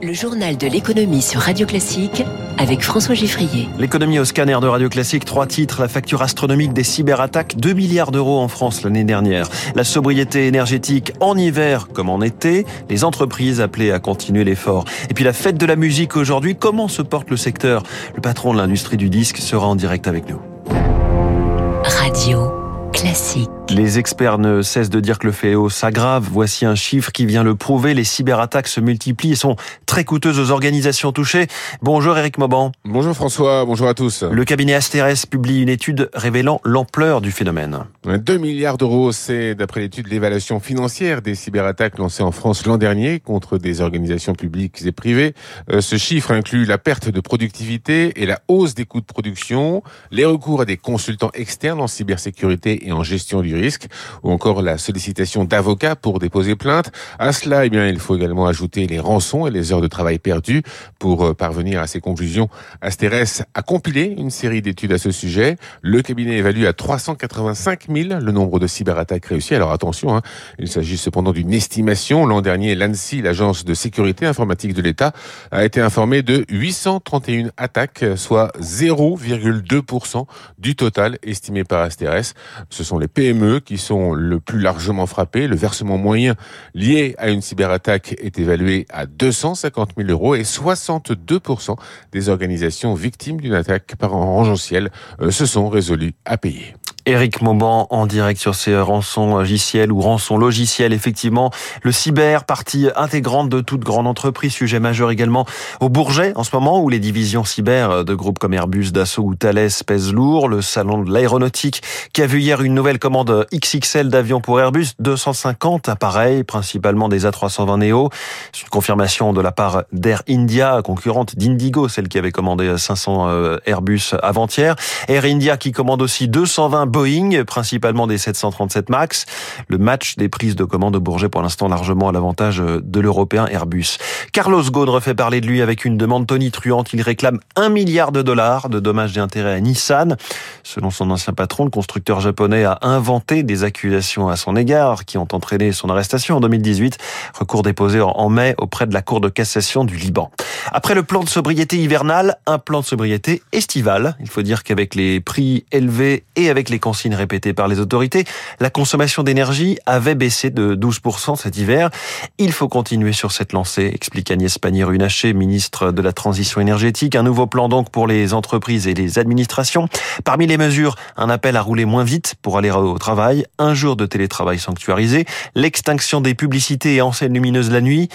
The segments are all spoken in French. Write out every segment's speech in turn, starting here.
Le journal de l'économie sur Radio Classique avec François Giffrier. L'économie au scanner de Radio Classique, trois titres, la facture astronomique des cyberattaques, 2 milliards d'euros en France l'année dernière, la sobriété énergétique en hiver comme en été, les entreprises appelées à continuer l'effort. Et puis la fête de la musique aujourd'hui, comment se porte le secteur? Le patron de l'industrie du disque sera en direct avec nous. Radio Classique. Les experts ne cessent de dire que le fléau s'aggrave. Voici un chiffre qui vient le prouver. Les cyberattaques se multiplient et sont très coûteuses aux organisations touchées. Bonjour Eric Mauban. Bonjour François, bonjour à tous. Le cabinet Asteres publie une étude révélant l'ampleur du phénomène. 2 milliards d'euros, c'est d'après l'étude l'évaluation financière des cyberattaques lancées en France l'an dernier contre des organisations publiques et privées. Euh, ce chiffre inclut la perte de productivité et la hausse des coûts de production, les recours à des consultants externes en cybersécurité et en gestion du risque, ou encore la sollicitation d'avocats pour déposer plainte. À cela, eh il faut également ajouter les rançons et les heures de travail perdues pour euh, parvenir à ces conclusions. Asteres a compilé une série d'études à ce sujet. Le cabinet évalue à 385 000 le nombre de cyberattaques réussies. Alors attention, hein, il s'agit cependant d'une estimation. L'an dernier, l'ANSI, l'agence de sécurité informatique de l'État, a été informé de 831 attaques, soit 0,2% du total estimé par Asteres. Ce sont les PME qui sont le plus largement frappés. Le versement moyen lié à une cyberattaque est évalué à 250 000 euros et 62% des organisations victimes d'une attaque par un ciel euh, se sont résolues à payer. Eric Mauban en direct sur ces rançons logiciels ou rançons logiciels. Effectivement, le cyber, partie intégrante de toute grande entreprise, sujet majeur également au Bourget en ce moment où les divisions cyber de groupes comme Airbus, Dassault ou Thales pèsent lourd. Le salon de l'aéronautique qui a vu hier une nouvelle commande XXL d'avions pour Airbus, 250 appareils, principalement des A320 Neo. C'est une confirmation de la part d'Air India, concurrente d'Indigo, celle qui avait commandé 500 euh, Airbus avant-hier. Air India qui commande aussi 220 Principalement des 737 MAX. Le match des prises de commande de Bourget pour l'instant largement à l'avantage de l'européen Airbus. Carlos Ghosn refait parler de lui avec une demande tonitruante. Il réclame un milliard de dollars de dommages et intérêts à Nissan. Selon son ancien patron, le constructeur japonais a inventé des accusations à son égard qui ont entraîné son arrestation en 2018. Recours déposé en mai auprès de la Cour de cassation du Liban. Après le plan de sobriété hivernale, un plan de sobriété estival. Il faut dire qu'avec les prix élevés et avec les consignes répétées par les autorités, la consommation d'énergie avait baissé de 12% cet hiver. Il faut continuer sur cette lancée, explique Agnès Pannier-Runacher, ministre de la Transition énergétique. Un nouveau plan donc pour les entreprises et les administrations. Parmi les mesures, un appel à rouler moins vite pour aller au travail, un jour de télétravail sanctuarisé, l'extinction des publicités et enseignes lumineuses la nuit.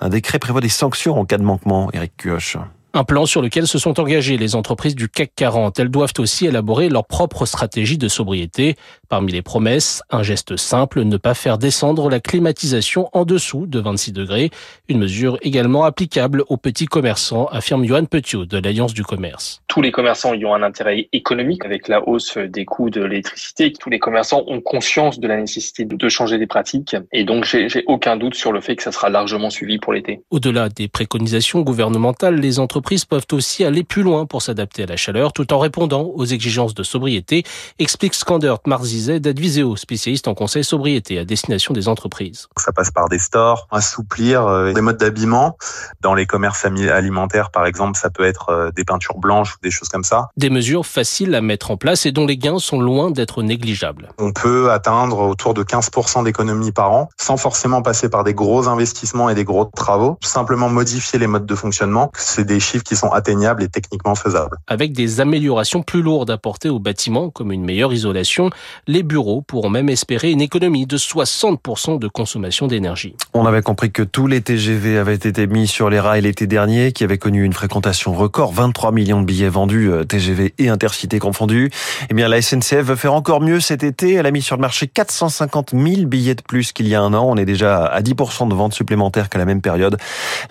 Un décret prévoit des sanctions en cas de manquement. Eric Cuoche. Un plan sur lequel se sont engagées les entreprises du CAC 40. Elles doivent aussi élaborer leur propre stratégie de sobriété. Parmi les promesses, un geste simple, ne pas faire descendre la climatisation en dessous de 26 degrés. Une mesure également applicable aux petits commerçants, affirme Johan Petiot de l'Alliance du commerce. Tous les commerçants y ont un intérêt économique avec la hausse des coûts de l'électricité. Tous les commerçants ont conscience de la nécessité de changer des pratiques. Et donc, j'ai aucun doute sur le fait que ça sera largement suivi pour l'été. Au-delà des préconisations gouvernementales, les entreprises entreprises peuvent aussi aller plus loin pour s'adapter à la chaleur tout en répondant aux exigences de sobriété, explique Skandert Marzizet d'Adviseo, spécialiste en conseil sobriété à destination des entreprises. Ça passe par des stores, assouplir euh, des modes d'habillement. Dans les commerces alimentaires, par exemple, ça peut être euh, des peintures blanches ou des choses comme ça. Des mesures faciles à mettre en place et dont les gains sont loin d'être négligeables. On peut atteindre autour de 15% d'économie par an sans forcément passer par des gros investissements et des gros travaux. Simplement modifier les modes de fonctionnement. C'est des qui sont atteignables et techniquement faisables. Avec des améliorations plus lourdes apportées aux bâtiments, comme une meilleure isolation, les bureaux pourront même espérer une économie de 60% de consommation d'énergie. On avait compris que tous les TGV avaient été mis sur les rails l'été dernier, qui avait connu une fréquentation record, 23 millions de billets vendus, euh, TGV et intercités confondus. Eh bien, la SNCF veut faire encore mieux cet été. Elle a mis sur le marché 450 000 billets de plus qu'il y a un an. On est déjà à 10% de ventes supplémentaires qu'à la même période.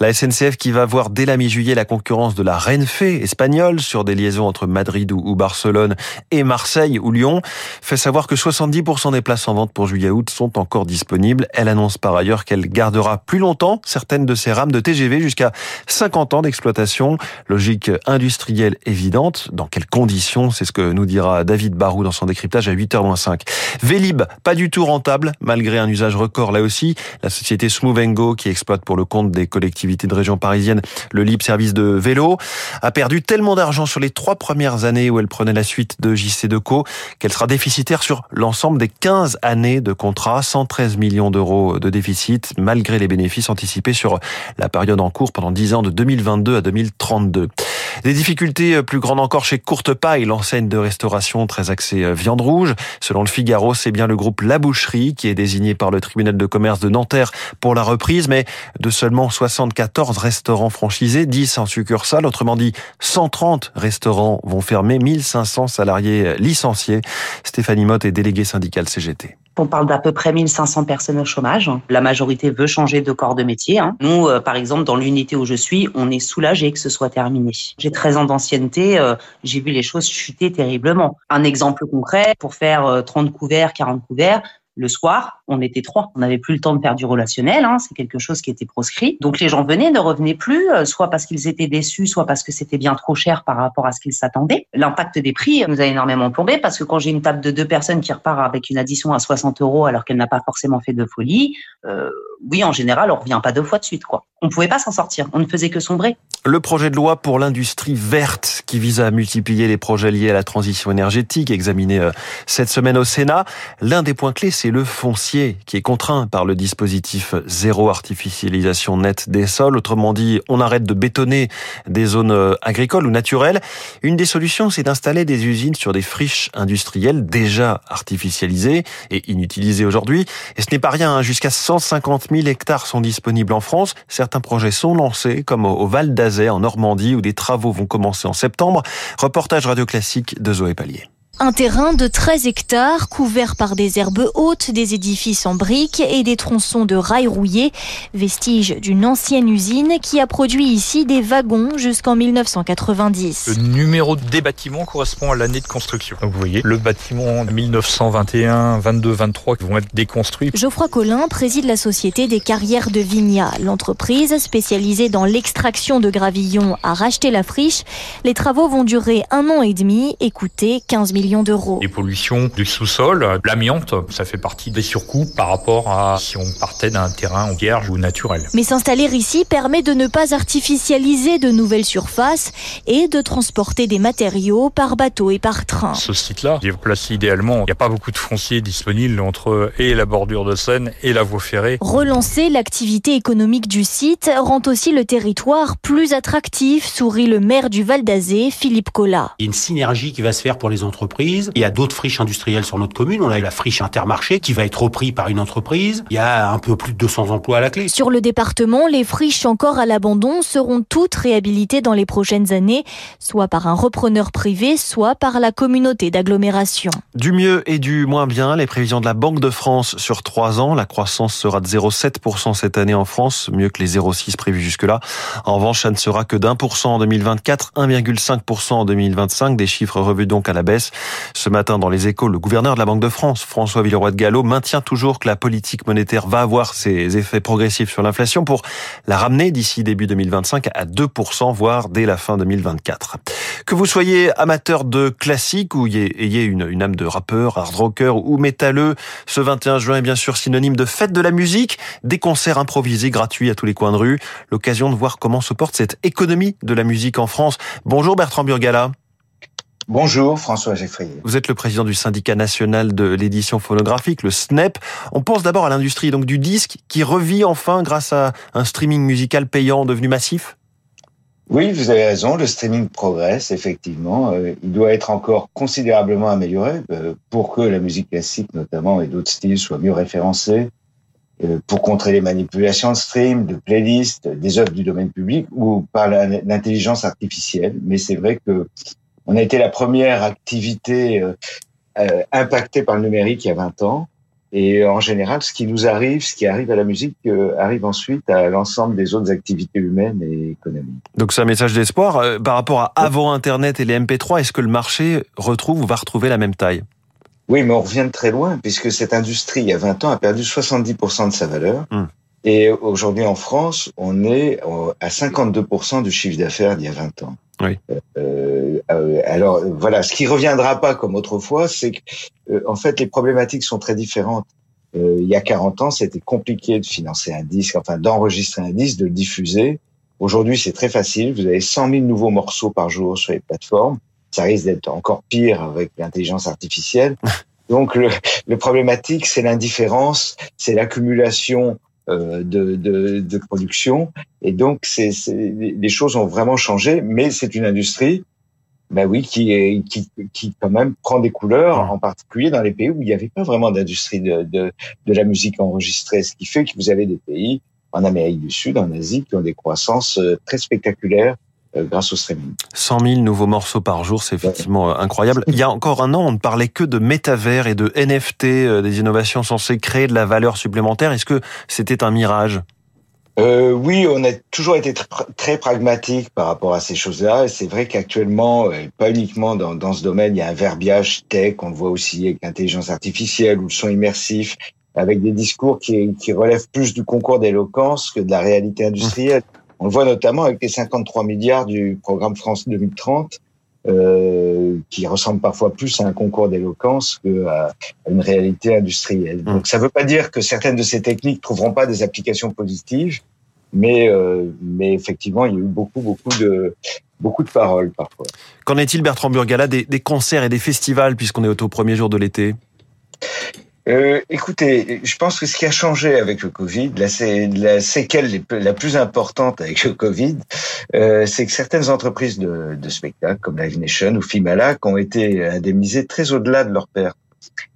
La SNCF qui va voir dès la mi-juillet la concurrence de la Renfe espagnole sur des liaisons entre Madrid ou Barcelone et Marseille ou Lyon fait savoir que 70% des places en vente pour juillet-août sont encore disponibles. Elle annonce par ailleurs qu'elle gardera plus longtemps certaines de ses rames de TGV jusqu'à 50 ans d'exploitation. Logique industrielle évidente. Dans quelles conditions? C'est ce que nous dira David Barou dans son décryptage à 8h05. Vélib, pas du tout rentable malgré un usage record là aussi. La société Smooth Go qui exploite pour le compte des collectivités collectivité de région parisienne, le libre service de vélo, a perdu tellement d'argent sur les trois premières années où elle prenait la suite de JC Deco qu'elle sera déficitaire sur l'ensemble des 15 années de contrat, 113 millions d'euros de déficit, malgré les bénéfices anticipés sur la période en cours pendant 10 ans de 2022 à 2032. Des difficultés plus grandes encore chez Courtepaille, l'enseigne de restauration très axée euh, viande rouge. Selon le Figaro, c'est bien le groupe La Boucherie qui est désigné par le tribunal de commerce de Nanterre pour la reprise, mais de seulement 74 restaurants franchisés, 10 en succursale, autrement dit 130 restaurants vont fermer, 1500 salariés licenciés. Stéphanie Mott est déléguée syndicale CGT. On parle d'à peu près 1500 personnes au chômage. La majorité veut changer de corps de métier. Hein. Nous, euh, par exemple, dans l'unité où je suis, on est soulagé que ce soit terminé. J'ai 13 ans d'ancienneté, euh, j'ai vu les choses chuter terriblement. Un exemple concret, pour faire 30 euh, couverts, 40 couverts, le soir, on était trois. On n'avait plus le temps de faire du relationnel. Hein. C'est quelque chose qui était proscrit. Donc les gens venaient, ne revenaient plus, euh, soit parce qu'ils étaient déçus, soit parce que c'était bien trop cher par rapport à ce qu'ils s'attendaient. L'impact des prix nous a énormément plombé parce que quand j'ai une table de deux personnes qui repart avec une addition à 60 euros alors qu'elle n'a pas forcément fait de folie, euh, oui, en général, on revient pas deux fois de suite, quoi. On pouvait pas s'en sortir. On ne faisait que sombrer. Le projet de loi pour l'industrie verte qui vise à multiplier les projets liés à la transition énergétique, examiné euh, cette semaine au Sénat. L'un des points clés, c'est le foncier qui est contraint par le dispositif zéro artificialisation nette des sols. Autrement dit, on arrête de bétonner des zones euh, agricoles ou naturelles. Une des solutions, c'est d'installer des usines sur des friches industrielles déjà artificialisées et inutilisées aujourd'hui. Et ce n'est pas rien, hein. jusqu'à 150 000 hectares sont disponibles en France. Certains projets sont lancés, comme au Val d'Azay en Normandie, où des travaux vont commencer en septembre. Reportage radio classique de Zoé Pallier. Un terrain de 13 hectares couvert par des herbes hautes, des édifices en briques et des tronçons de rails rouillés, vestige d'une ancienne usine qui a produit ici des wagons jusqu'en 1990. Le numéro des bâtiments correspond à l'année de construction. Donc vous voyez, le bâtiment 1921, 22, 23 qui vont être déconstruits. Geoffroy Collin préside la société des carrières de Vigna. L'entreprise spécialisée dans l'extraction de gravillon a racheté la friche. Les travaux vont durer un an et demi et coûter 15 millions d'euros. Les pollutions du sous-sol, l'amiante, ça fait partie des surcoûts par rapport à si on partait d'un terrain vierge ou naturel. Mais s'installer ici permet de ne pas artificialiser de nouvelles surfaces et de transporter des matériaux par bateau et par train. Ce site-là est placé idéalement. Il n'y a pas beaucoup de fonciers disponibles entre et la bordure de Seine et la voie ferrée. Relancer l'activité économique du site rend aussi le territoire plus attractif, sourit le maire du Val d'Azé, Philippe Collat. Il y a une synergie qui va se faire pour les entreprises il y a d'autres friches industrielles sur notre commune. On a la friche Intermarché qui va être repris par une entreprise. Il y a un peu plus de 200 emplois à la clé. Sur le département, les friches encore à l'abandon seront toutes réhabilitées dans les prochaines années, soit par un repreneur privé, soit par la communauté d'agglomération. Du mieux et du moins bien, les prévisions de la Banque de France sur trois ans. La croissance sera de 0,7% cette année en France, mieux que les 0,6 prévus jusque-là. En revanche, ça ne sera que d'un pour cent en 2024, 1,5% en 2025, des chiffres revus donc à la baisse. Ce matin, dans les échos, le gouverneur de la Banque de France, François Villeroy de Gallo, maintient toujours que la politique monétaire va avoir ses effets progressifs sur l'inflation pour la ramener d'ici début 2025 à 2%, voire dès la fin 2024. Que vous soyez amateur de classique ou ayez une, âme de rappeur, hard rocker ou métalleux, ce 21 juin est bien sûr synonyme de fête de la musique, des concerts improvisés gratuits à tous les coins de rue, l'occasion de voir comment se porte cette économie de la musique en France. Bonjour Bertrand Burgala. Bonjour François Geffrier. Vous êtes le président du syndicat national de l'édition phonographique, le SNEP. On pense d'abord à l'industrie donc du disque qui revit enfin grâce à un streaming musical payant devenu massif. Oui, vous avez raison, le streaming progresse effectivement. Euh, il doit être encore considérablement amélioré euh, pour que la musique classique notamment et d'autres styles soient mieux référencés, euh, pour contrer les manipulations de stream, de playlists, des œuvres du domaine public ou par l'intelligence artificielle. Mais c'est vrai que on a été la première activité euh, euh, impactée par le numérique il y a 20 ans. Et en général, ce qui nous arrive, ce qui arrive à la musique, euh, arrive ensuite à l'ensemble des autres activités humaines et économiques. Donc c'est un message d'espoir. par rapport à avant Internet et les MP3, est-ce que le marché retrouve ou va retrouver la même taille? Oui, mais on revient de très loin, puisque cette industrie, il y a 20 ans, a perdu 70% de sa valeur. Hmm. Et aujourd'hui en France, on est à 52% du chiffre d'affaires d'il y a 20 ans. Oui. Euh, euh, alors voilà, ce qui reviendra pas comme autrefois, c'est que euh, en fait les problématiques sont très différentes. Euh, il y a 40 ans, c'était compliqué de financer un disque, enfin d'enregistrer un disque, de le diffuser. Aujourd'hui, c'est très facile. Vous avez 100 000 nouveaux morceaux par jour sur les plateformes. Ça risque d'être encore pire avec l'intelligence artificielle. Donc, le, le problématique, c'est l'indifférence, c'est l'accumulation de, de, de, production. Et donc, c'est, les choses ont vraiment changé, mais c'est une industrie, ben oui, qui, est, qui, qui quand même prend des couleurs, en particulier dans les pays où il n'y avait pas vraiment d'industrie de, de, de la musique enregistrée, ce qui fait que vous avez des pays en Amérique du Sud, en Asie, qui ont des croissances euh, très spectaculaires euh, grâce au streaming. 100 000 nouveaux morceaux par jour, c'est effectivement euh, incroyable. Il y a encore un an, on ne parlait que de métavers et de NFT, euh, des innovations censées créer de la valeur supplémentaire. Est-ce que c'était un mirage? Euh, oui, on a toujours été très pragmatique par rapport à ces choses-là. Et c'est vrai qu'actuellement, pas uniquement dans, dans, ce domaine, il y a un verbiage tech, on le voit aussi avec l'intelligence artificielle ou le son immersif, avec des discours qui, qui relèvent plus du concours d'éloquence que de la réalité industrielle. On le voit notamment avec les 53 milliards du programme France 2030, euh, qui ressemble parfois plus à un concours d'éloquence qu'à une réalité industrielle. Donc ça ne veut pas dire que certaines de ces techniques trouveront pas des applications positives, mais euh, mais effectivement il y a eu beaucoup beaucoup de beaucoup de paroles parfois. Qu'en est-il Bertrand Burgala des, des concerts et des festivals puisqu'on est au premier jour de l'été? Euh, écoutez, je pense que ce qui a changé avec le Covid, la, la séquelle la plus importante avec le Covid, euh, c'est que certaines entreprises de, de spectacles comme Live Nation ou Fimalac ont été indemnisées très au-delà de leur perte.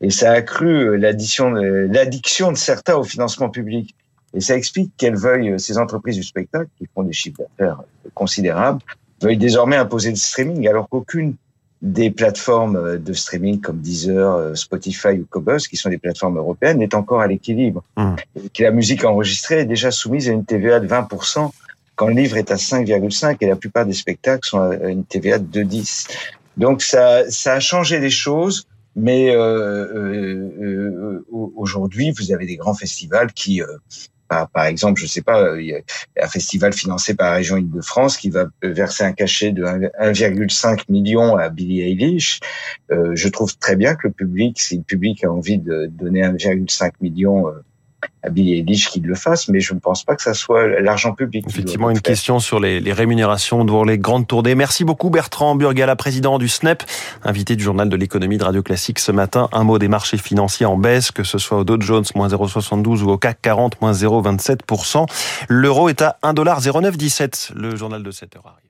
Et ça a accru l'addition, l'addiction de certains au financement public. Et ça explique qu'elles veuillent, ces entreprises du spectacle, qui font des chiffres d'affaires considérables, veuillent désormais imposer le streaming, alors qu'aucune des plateformes euh, de streaming comme Deezer, euh, Spotify ou Cobus, qui sont des plateformes européennes, est encore à l'équilibre. Mmh. La musique enregistrée est déjà soumise à une TVA de 20% quand le livre est à 5,5 et la plupart des spectacles sont à une TVA de 2,10. Donc ça, ça a changé les choses, mais euh, euh, euh, aujourd'hui vous avez des grands festivals qui par, exemple, je sais pas, il y a un festival financé par la région Île-de-France qui va verser un cachet de 1,5 million à Billie Eilish. Euh, je trouve très bien que le public, si le public a envie de donner 1,5 million Billy Eilish qu'il le fasse, mais je ne pense pas que ça soit l'argent public. Effectivement, une question sur les, les rémunérations devant les grandes tournées. Merci beaucoup Bertrand Burgala, président du SNEP, invité du journal de l'économie de Radio Classique ce matin. Un mot des marchés financiers en baisse, que ce soit au Dow Jones, moins 0,72 ou au CAC 40, moins 0,27%. L'euro est à 1,0917. Le journal de 7 heures arrive.